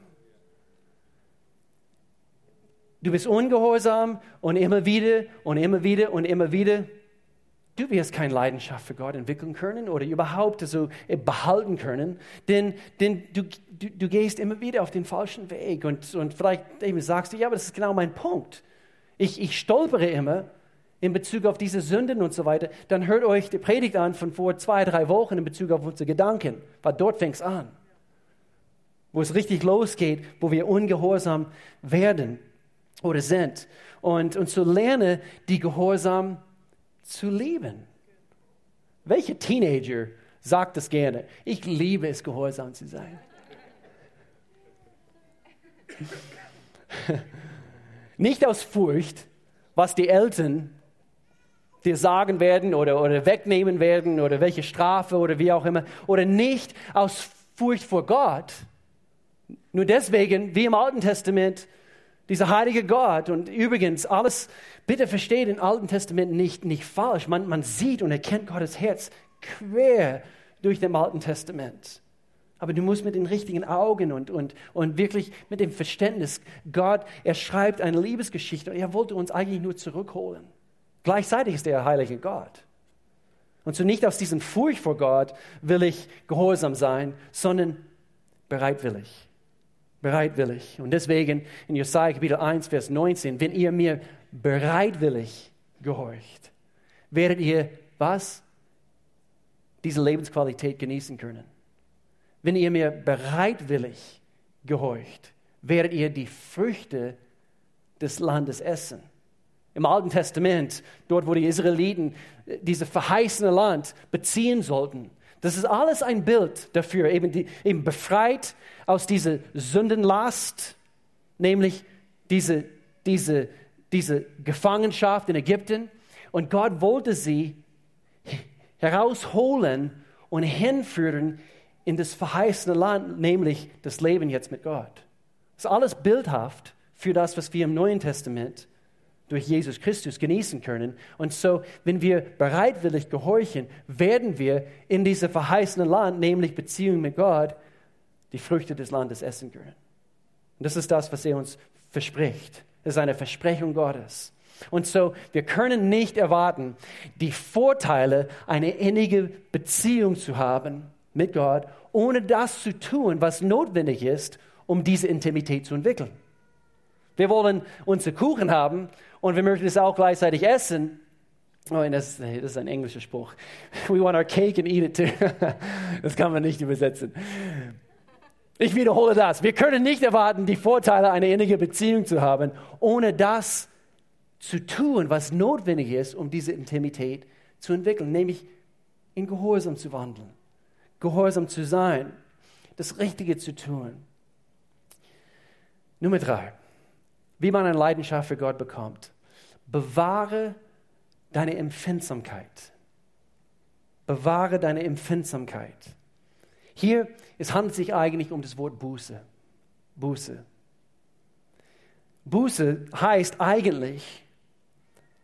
Du bist ungehorsam und immer wieder und immer wieder und immer wieder. Du wirst keine Leidenschaft für Gott entwickeln können oder überhaupt so behalten können, denn, denn du, du, du gehst immer wieder auf den falschen Weg und, und vielleicht sagst du, ja, aber das ist genau mein Punkt. Ich, ich stolpere immer in Bezug auf diese Sünden und so weiter. Dann hört euch die Predigt an von vor zwei, drei Wochen in Bezug auf unsere Gedanken, weil dort fängt es an, wo es richtig losgeht, wo wir ungehorsam werden oder sind. Und, und zu lernen, die Gehorsam zu lieben. Welcher Teenager sagt das gerne? Ich liebe es, gehorsam zu sein. [LAUGHS] Nicht aus Furcht, was die Eltern dir sagen werden oder, oder wegnehmen werden oder welche Strafe oder wie auch immer. Oder nicht aus Furcht vor Gott. Nur deswegen, wie im Alten Testament, dieser heilige Gott. Und übrigens, alles, bitte versteht im Alten Testament nicht, nicht falsch. Man, man sieht und erkennt Gottes Herz quer durch dem Alten Testament. Aber du musst mit den richtigen Augen und, und, und wirklich mit dem Verständnis, Gott, er schreibt eine Liebesgeschichte und er wollte uns eigentlich nur zurückholen. Gleichzeitig ist er heilige Gott. Und so nicht aus diesem Furcht vor Gott will ich gehorsam sein, sondern bereitwillig bereitwillig. Und deswegen in Jesaja Kapitel 1, Vers 19, wenn ihr mir bereitwillig gehorcht, werdet ihr was? Diese Lebensqualität genießen können. Wenn ihr mir bereitwillig gehorcht, werdet ihr die Früchte des Landes essen. Im Alten Testament, dort wo die Israeliten dieses verheißene Land beziehen sollten, das ist alles ein Bild dafür, eben, die, eben befreit aus dieser Sündenlast, nämlich diese, diese, diese Gefangenschaft in Ägypten. Und Gott wollte sie herausholen und hinführen in das verheißene Land, nämlich das Leben jetzt mit Gott. Das ist alles bildhaft für das, was wir im Neuen Testament durch Jesus Christus genießen können. Und so, wenn wir bereitwillig gehorchen, werden wir in diesem verheißenen Land, nämlich Beziehung mit Gott, die Früchte des Landes essen können. Und das ist das, was er uns verspricht. Das ist eine Versprechung Gottes. Und so, wir können nicht erwarten, die Vorteile einer innigen Beziehung zu haben mit Gott, ohne das zu tun, was notwendig ist, um diese Intimität zu entwickeln. Wir wollen unsere Kuchen haben und wir möchten es auch gleichzeitig essen. Oh, das, das ist ein englischer Spruch. [LAUGHS] We want our cake and eat it too. [LAUGHS] Das kann man nicht übersetzen. Ich wiederhole das. Wir können nicht erwarten, die Vorteile einer innigen Beziehung zu haben, ohne das zu tun, was notwendig ist, um diese Intimität zu entwickeln, nämlich in Gehorsam zu wandeln, Gehorsam zu sein, das Richtige zu tun. Nummer drei wie man eine Leidenschaft für Gott bekommt. Bewahre deine Empfindsamkeit. Bewahre deine Empfindsamkeit. Hier, es handelt sich eigentlich um das Wort Buße. Buße. Buße heißt eigentlich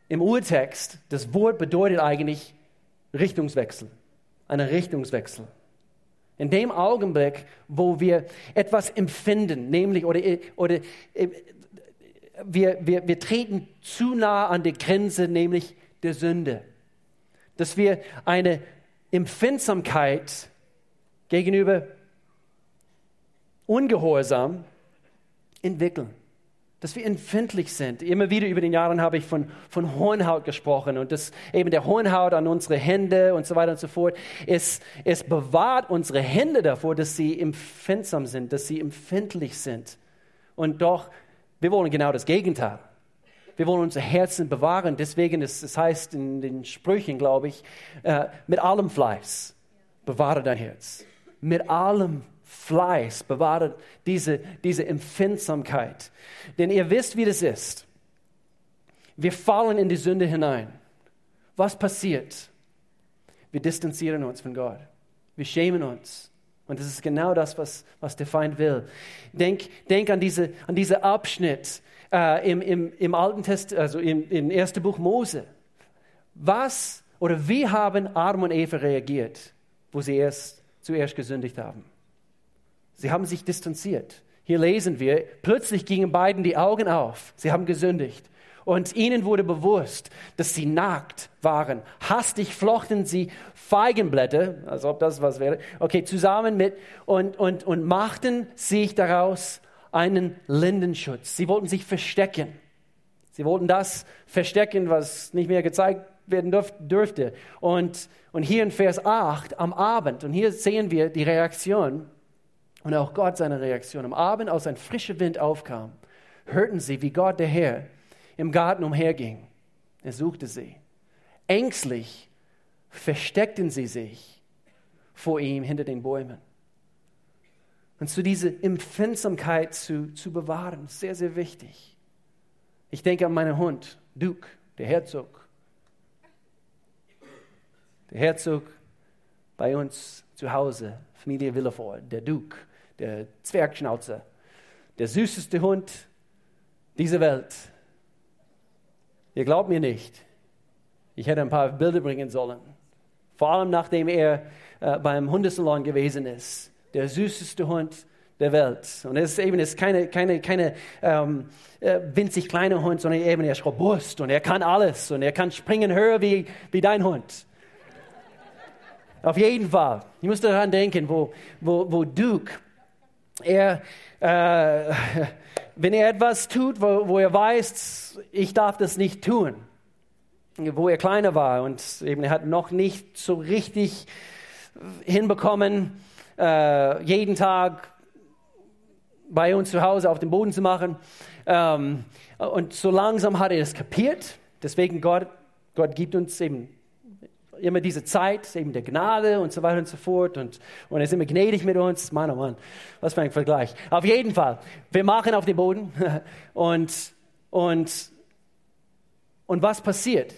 im Urtext, das Wort bedeutet eigentlich Richtungswechsel. Eine Richtungswechsel. In dem Augenblick, wo wir etwas empfinden, nämlich oder, oder äh, wir, wir, wir treten zu nah an die Grenze, nämlich der Sünde. Dass wir eine Empfindsamkeit gegenüber Ungehorsam entwickeln. Dass wir empfindlich sind. Immer wieder über den Jahren habe ich von, von Hornhaut gesprochen und dass eben der Hornhaut an unsere Hände und so weiter und so fort. Es, es bewahrt unsere Hände davor, dass sie empfindsam sind, dass sie empfindlich sind. Und doch wir wollen genau das Gegenteil. Wir wollen unser Herzen bewahren. Deswegen ist es heißt in den Sprüchen, glaube ich, äh, mit allem Fleiß bewahre dein Herz. Mit allem Fleiß bewahre diese, diese Empfindsamkeit. Denn ihr wisst, wie das ist. Wir fallen in die Sünde hinein. Was passiert? Wir distanzieren uns von Gott. Wir schämen uns. Und das ist genau das, was, was der Feind will. Denk, denk an, diese, an diesen Abschnitt äh, im, im, im Alten Testament, also im, im ersten Buch Mose. Was oder wie haben Adam und Eva reagiert, wo sie erst, zuerst gesündigt haben? Sie haben sich distanziert. Hier lesen wir, plötzlich gingen beiden die Augen auf. Sie haben gesündigt. Und ihnen wurde bewusst, dass sie nackt waren. Hastig flochten sie Feigenblätter, als ob das was wäre, okay, zusammen mit und, und, und machten sich daraus einen Lindenschutz. Sie wollten sich verstecken. Sie wollten das verstecken, was nicht mehr gezeigt werden dürfte. Und, und hier in Vers 8, am Abend, und hier sehen wir die Reaktion und auch Gott seine Reaktion. Am Abend, als ein frischer Wind aufkam, hörten sie, wie Gott der Herr im Garten umherging. Er suchte sie. Ängstlich versteckten sie sich vor ihm hinter den Bäumen. Und so diese Empfindsamkeit zu, zu bewahren, sehr, sehr wichtig. Ich denke an meinen Hund, Duke, der Herzog. Der Herzog bei uns zu Hause, Familie Villefort, der Duke der Zwergschnauzer, der süßeste Hund dieser Welt. Ihr glaubt mir nicht. Ich hätte ein paar Bilder bringen sollen. Vor allem nachdem er äh, beim Hundesalon gewesen ist. Der süßeste Hund der Welt. Und es ist eben es ist keine, keine, keine ähm, äh, winzig kleine Hund, sondern eben er ist robust und er kann alles und er kann springen höher wie, wie dein Hund. Auf jeden Fall. Ich muss daran denken, wo, wo, wo Duke er, äh, wenn er etwas tut, wo, wo er weiß, ich darf das nicht tun, wo er kleiner war und eben er hat noch nicht so richtig hinbekommen, äh, jeden Tag bei uns zu Hause auf dem Boden zu machen. Ähm, und so langsam hat er es kapiert. Deswegen Gott, Gott gibt uns eben immer diese Zeit eben der Gnade und so weiter und so fort und, und er ist immer gnädig mit uns. Mann, oh Mann, was für ein Vergleich. Auf jeden Fall, wir machen auf den Boden [LAUGHS] und, und, und was passiert?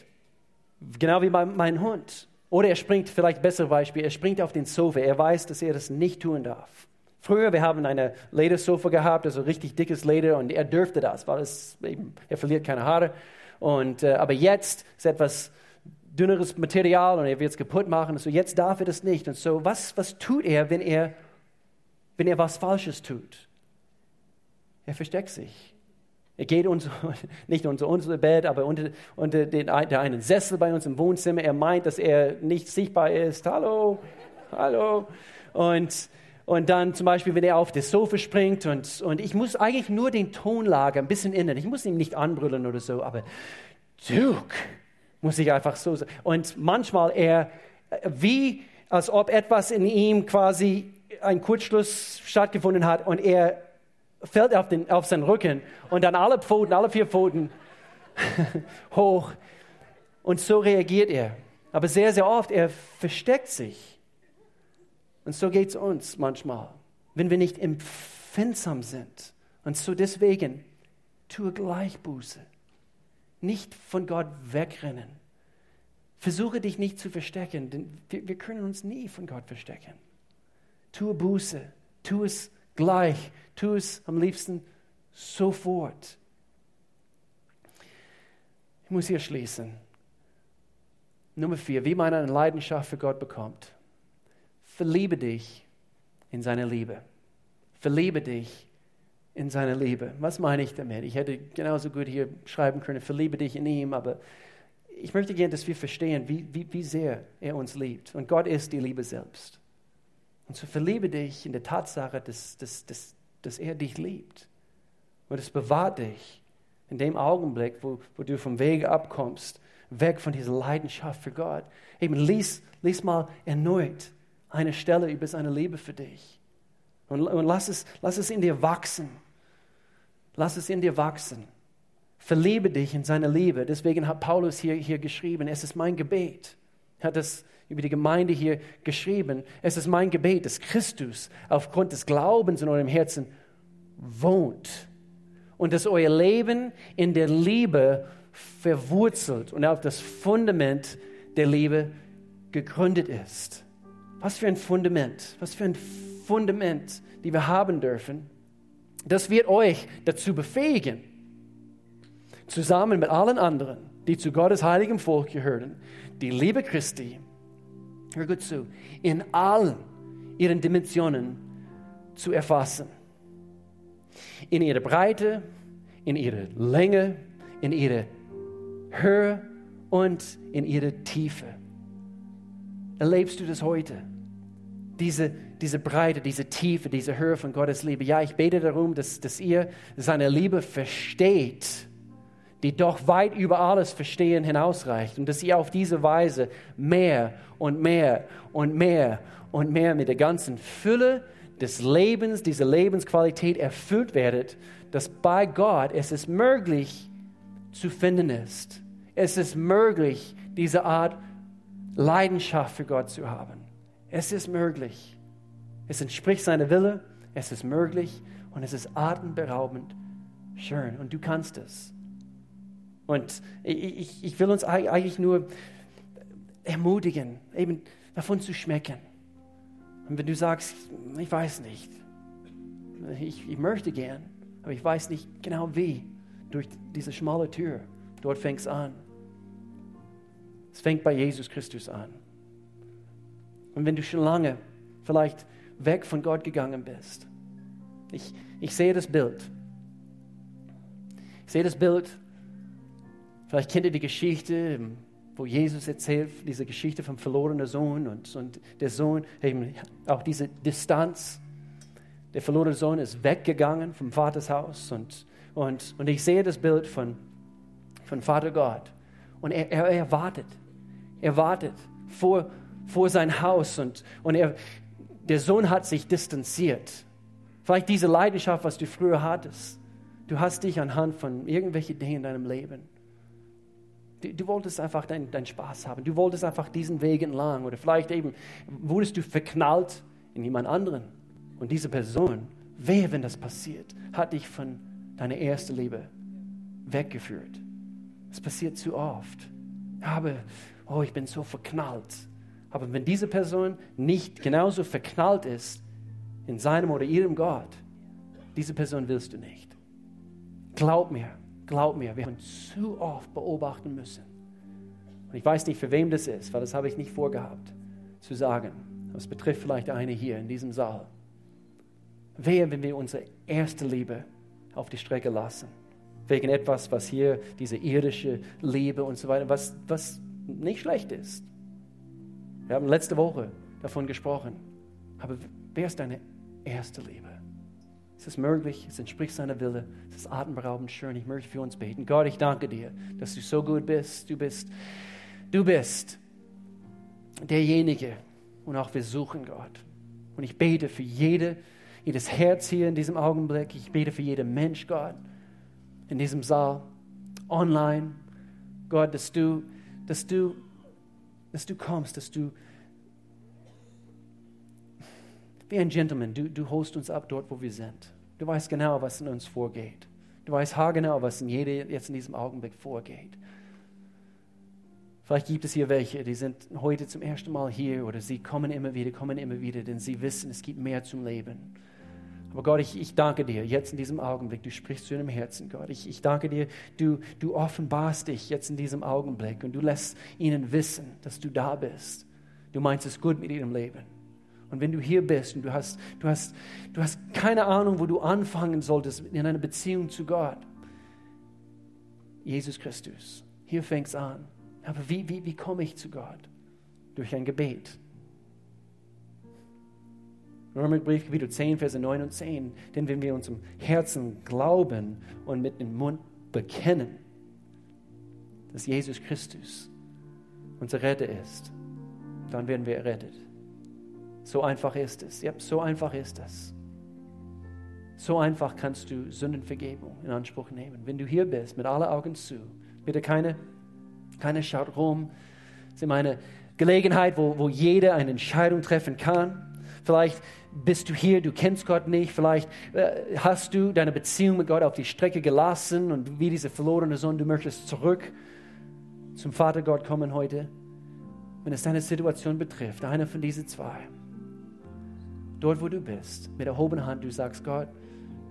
Genau wie bei meinem Hund. Oder er springt, vielleicht besser Beispiel, er springt auf den Sofa. Er weiß, dass er das nicht tun darf. Früher, wir haben eine Ledersofa gehabt, also richtig dickes Leder, und er dürfte das, weil es eben, er verliert keine Haare. Und, äh, aber jetzt ist etwas dünneres Material und er wird es kaputt machen. Und so, jetzt darf er das nicht. Und so, was, was tut er, wenn er, wenn er was Falsches tut? Er versteckt sich. Er geht [LAUGHS] uns, nicht unter unser Bett, aber unter, unter den, der einen Sessel bei uns im Wohnzimmer. Er meint, dass er nicht sichtbar ist. Hallo, hallo. Und, und dann zum Beispiel, wenn er auf das Sofa springt und, und ich muss eigentlich nur den Tonlage ein bisschen ändern. Ich muss ihn nicht anbrüllen oder so, aber Duke, muss ich einfach so sagen. Und manchmal er, wie als ob etwas in ihm quasi ein Kurzschluss stattgefunden hat und er fällt auf, den, auf seinen Rücken und dann alle Pfoten, alle vier Pfoten [LAUGHS] hoch. Und so reagiert er. Aber sehr, sehr oft, er versteckt sich. Und so geht es uns manchmal, wenn wir nicht empfindsam sind. Und so deswegen, tue gleich Buße nicht von Gott wegrennen. Versuche dich nicht zu verstecken, denn wir, wir können uns nie von Gott verstecken. Tue Buße, tu es gleich, tu es am liebsten sofort. Ich muss hier schließen. Nummer vier, wie man eine Leidenschaft für Gott bekommt. Verliebe dich in seine Liebe. Verliebe dich in seiner Liebe. Was meine ich damit? Ich hätte genauso gut hier schreiben können, verliebe dich in ihm, aber ich möchte gerne, dass wir verstehen, wie, wie, wie sehr er uns liebt. Und Gott ist die Liebe selbst. Und so verliebe dich in der Tatsache, dass, dass, dass, dass er dich liebt. Und es bewahrt dich in dem Augenblick, wo, wo du vom Wege abkommst, weg von dieser Leidenschaft für Gott. Eben lies, lies mal erneut eine Stelle über seine Liebe für dich. Und, und lass, es, lass es in dir wachsen. Lass es in dir wachsen. Verliebe dich in seine Liebe. Deswegen hat Paulus hier, hier geschrieben, es ist mein Gebet. Er hat das über die Gemeinde hier geschrieben. Es ist mein Gebet, dass Christus aufgrund des Glaubens in eurem Herzen wohnt und dass euer Leben in der Liebe verwurzelt und auf das Fundament der Liebe gegründet ist. Was für ein Fundament, was für ein Fundament, die wir haben dürfen. Das wird euch dazu befähigen, zusammen mit allen anderen, die zu Gottes heiligem Volk gehören, die Liebe Christi, hör gut zu, in allen ihren Dimensionen zu erfassen. In ihrer Breite, in ihrer Länge, in ihrer Höhe und in ihrer Tiefe. Erlebst du das heute? Diese, diese Breite, diese Tiefe, diese Höhe von Gottes Liebe. Ja, ich bete darum, dass, dass ihr seine Liebe versteht, die doch weit über alles Verstehen hinausreicht und dass ihr auf diese Weise mehr und mehr und mehr und mehr mit der ganzen Fülle des Lebens, dieser Lebensqualität erfüllt werdet, dass bei Gott es ist möglich zu finden ist. Es ist möglich, diese Art Leidenschaft für Gott zu haben. Es ist möglich. Es entspricht seiner Wille. Es ist möglich und es ist atemberaubend schön. Und du kannst es. Und ich, ich will uns eigentlich nur ermutigen, eben davon zu schmecken. Und wenn du sagst, ich weiß nicht, ich, ich möchte gern, aber ich weiß nicht genau wie, durch diese schmale Tür, dort fängt es an. Es fängt bei Jesus Christus an. Und wenn du schon lange vielleicht weg von Gott gegangen bist, ich, ich sehe das Bild. Ich sehe das Bild, vielleicht kennt ihr die Geschichte, wo Jesus erzählt, diese Geschichte vom verlorenen Sohn und, und der Sohn, eben auch diese Distanz. Der verlorene Sohn ist weggegangen vom Vaters Haus und, und, und ich sehe das Bild von, von Vater Gott und er, er, er wartet. Er wartet vor, vor sein Haus und, und er, der Sohn hat sich distanziert. Vielleicht diese Leidenschaft, was du früher hattest. Du hast dich anhand von irgendwelchen Dingen in deinem Leben. Du, du wolltest einfach deinen dein Spaß haben. Du wolltest einfach diesen Weg entlang. Oder vielleicht eben wurdest du verknallt in jemand anderen. Und diese Person, wer, wenn das passiert, hat dich von deiner ersten Liebe weggeführt. Es passiert zu oft. Aber oh, ich bin so verknallt. Aber wenn diese Person nicht genauso verknallt ist in seinem oder ihrem Gott, diese Person willst du nicht. Glaub mir, glaub mir, wir haben zu oft beobachten müssen. Und ich weiß nicht, für wem das ist, weil das habe ich nicht vorgehabt zu sagen. Aber es betrifft vielleicht eine hier in diesem Saal. Wer, wenn wir unsere erste Liebe auf die Strecke lassen? Wegen etwas, was hier, diese irdische Liebe und so weiter, was, was nicht schlecht ist. Wir haben letzte Woche davon gesprochen. Aber wer ist deine erste Liebe? Es ist möglich, es entspricht seiner Wille, es ist atemberaubend schön. Ich möchte für uns beten. Gott, ich danke dir, dass du so gut bist. Du bist, du bist derjenige und auch wir suchen Gott. Und ich bete für jede, jedes Herz hier in diesem Augenblick. Ich bete für jeden Mensch, Gott, in diesem Saal, online. Gott, dass du dass du, dass du kommst, dass du wie ein Gentleman, du, du holst uns ab dort, wo wir sind. Du weißt genau, was in uns vorgeht. Du weißt haargenau, was in jeder jetzt in diesem Augenblick vorgeht. Vielleicht gibt es hier welche, die sind heute zum ersten Mal hier oder sie kommen immer wieder, kommen immer wieder, denn sie wissen, es gibt mehr zum Leben. Aber Gott, ich, ich danke dir jetzt in diesem Augenblick. Du sprichst zu ihrem Herzen, Gott. Ich, ich danke dir, du, du offenbarst dich jetzt in diesem Augenblick und du lässt ihnen wissen, dass du da bist. Du meinst es gut mit ihrem Leben. Und wenn du hier bist und du hast, du hast, du hast keine Ahnung, wo du anfangen solltest in einer Beziehung zu Gott, Jesus Christus, hier fängt es an. Aber wie, wie, wie komme ich zu Gott? Durch ein Gebet. Römerbrief Kapitel 10, Verse 9 und 10. Denn wenn wir uns im Herzen glauben und mit dem Mund bekennen, dass Jesus Christus unser Retter ist, dann werden wir errettet. So einfach ist es. Ja, so einfach ist es. So einfach kannst du Sündenvergebung in Anspruch nehmen. Wenn du hier bist, mit allen Augen zu, bitte keine, keine schaut rum. Es ist eine Gelegenheit, wo, wo jeder eine Entscheidung treffen kann. Vielleicht bist du hier, du kennst Gott nicht, vielleicht äh, hast du deine Beziehung mit Gott auf die Strecke gelassen und wie dieser verlorene Sohn, du möchtest zurück zum Vater Gott kommen heute. wenn es deine Situation betrifft, einer von diesen zwei, dort wo du bist, mit erhobener Hand, du sagst, Gott,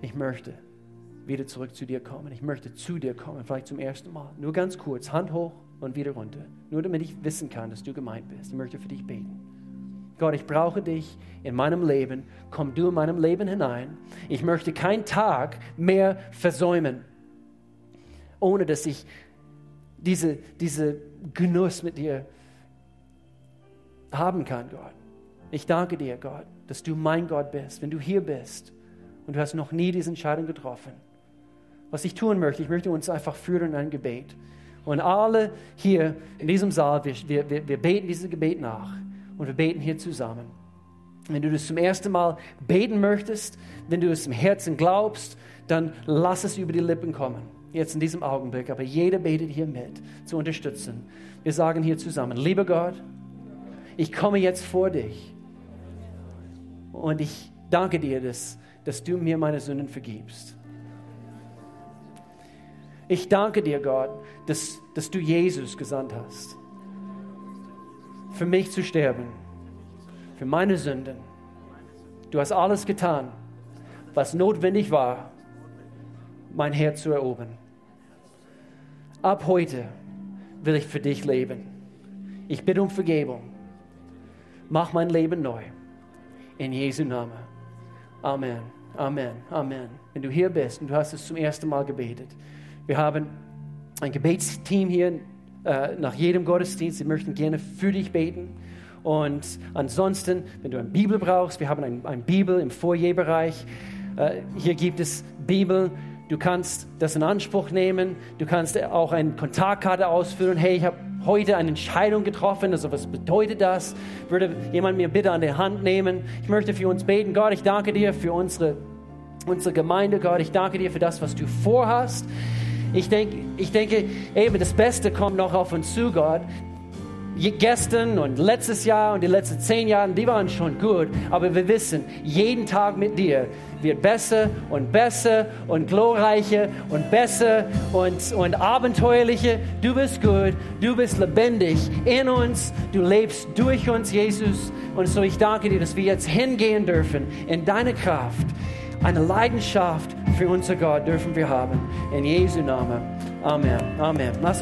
ich möchte wieder zurück zu dir kommen. Ich möchte zu dir kommen, vielleicht zum ersten Mal. Nur ganz kurz, Hand hoch und wieder runter. Nur damit ich wissen kann, dass du gemeint bist. Ich möchte für dich beten. Gott, ich brauche dich in meinem Leben. Komm du in meinem Leben hinein. Ich möchte keinen Tag mehr versäumen, ohne dass ich diese, diese Genuss mit dir haben kann, Gott. Ich danke dir, Gott, dass du mein Gott bist, wenn du hier bist und du hast noch nie diese Entscheidung getroffen. Was ich tun möchte, ich möchte uns einfach führen in ein Gebet. Und alle hier in diesem Saal, wir, wir, wir beten dieses Gebet nach und wir beten hier zusammen. Wenn du das zum ersten Mal beten möchtest, wenn du es im Herzen glaubst, dann lass es über die Lippen kommen. Jetzt in diesem Augenblick. Aber jeder betet hier mit, zu unterstützen. Wir sagen hier zusammen, lieber Gott, ich komme jetzt vor dich. Und ich danke dir, dass, dass du mir meine Sünden vergibst. Ich danke dir, Gott, dass, dass du Jesus gesandt hast, für mich zu sterben, für meine Sünden. Du hast alles getan, was notwendig war, mein Herz zu erobern. Ab heute will ich für dich leben. Ich bitte um Vergebung. Mach mein Leben neu. In Jesu Namen. Amen. Amen. Amen. Wenn du hier bist und du hast es zum ersten Mal gebetet, wir haben ein Gebetsteam hier äh, nach jedem Gottesdienst. Sie möchten gerne für dich beten. Und ansonsten, wenn du eine Bibel brauchst, wir haben eine ein Bibel im Foyerbereich. Äh, hier gibt es Bibel. Du kannst das in Anspruch nehmen. Du kannst auch eine Kontaktkarte ausfüllen. Hey, ich habe heute eine Entscheidung getroffen. Also was bedeutet das? Würde jemand mir bitte an der Hand nehmen? Ich möchte für uns beten. Gott, ich danke dir für unsere, unsere Gemeinde. Gott, ich danke dir für das, was du vorhast. Ich, denk, ich denke, eben das Beste kommt noch auf uns zu, Gott. Gestern und letztes Jahr und die letzten zehn Jahre, die waren schon gut, aber wir wissen, jeden Tag mit dir wird besser und besser und glorreicher und besser und, und abenteuerlicher. Du bist gut, du bist lebendig in uns, du lebst durch uns, Jesus. Und so ich danke dir, dass wir jetzt hingehen dürfen in deine Kraft. Eine Leidenschaft für unser Gott dürfen wir haben. In Jesu Namen. Amen. Amen. Lass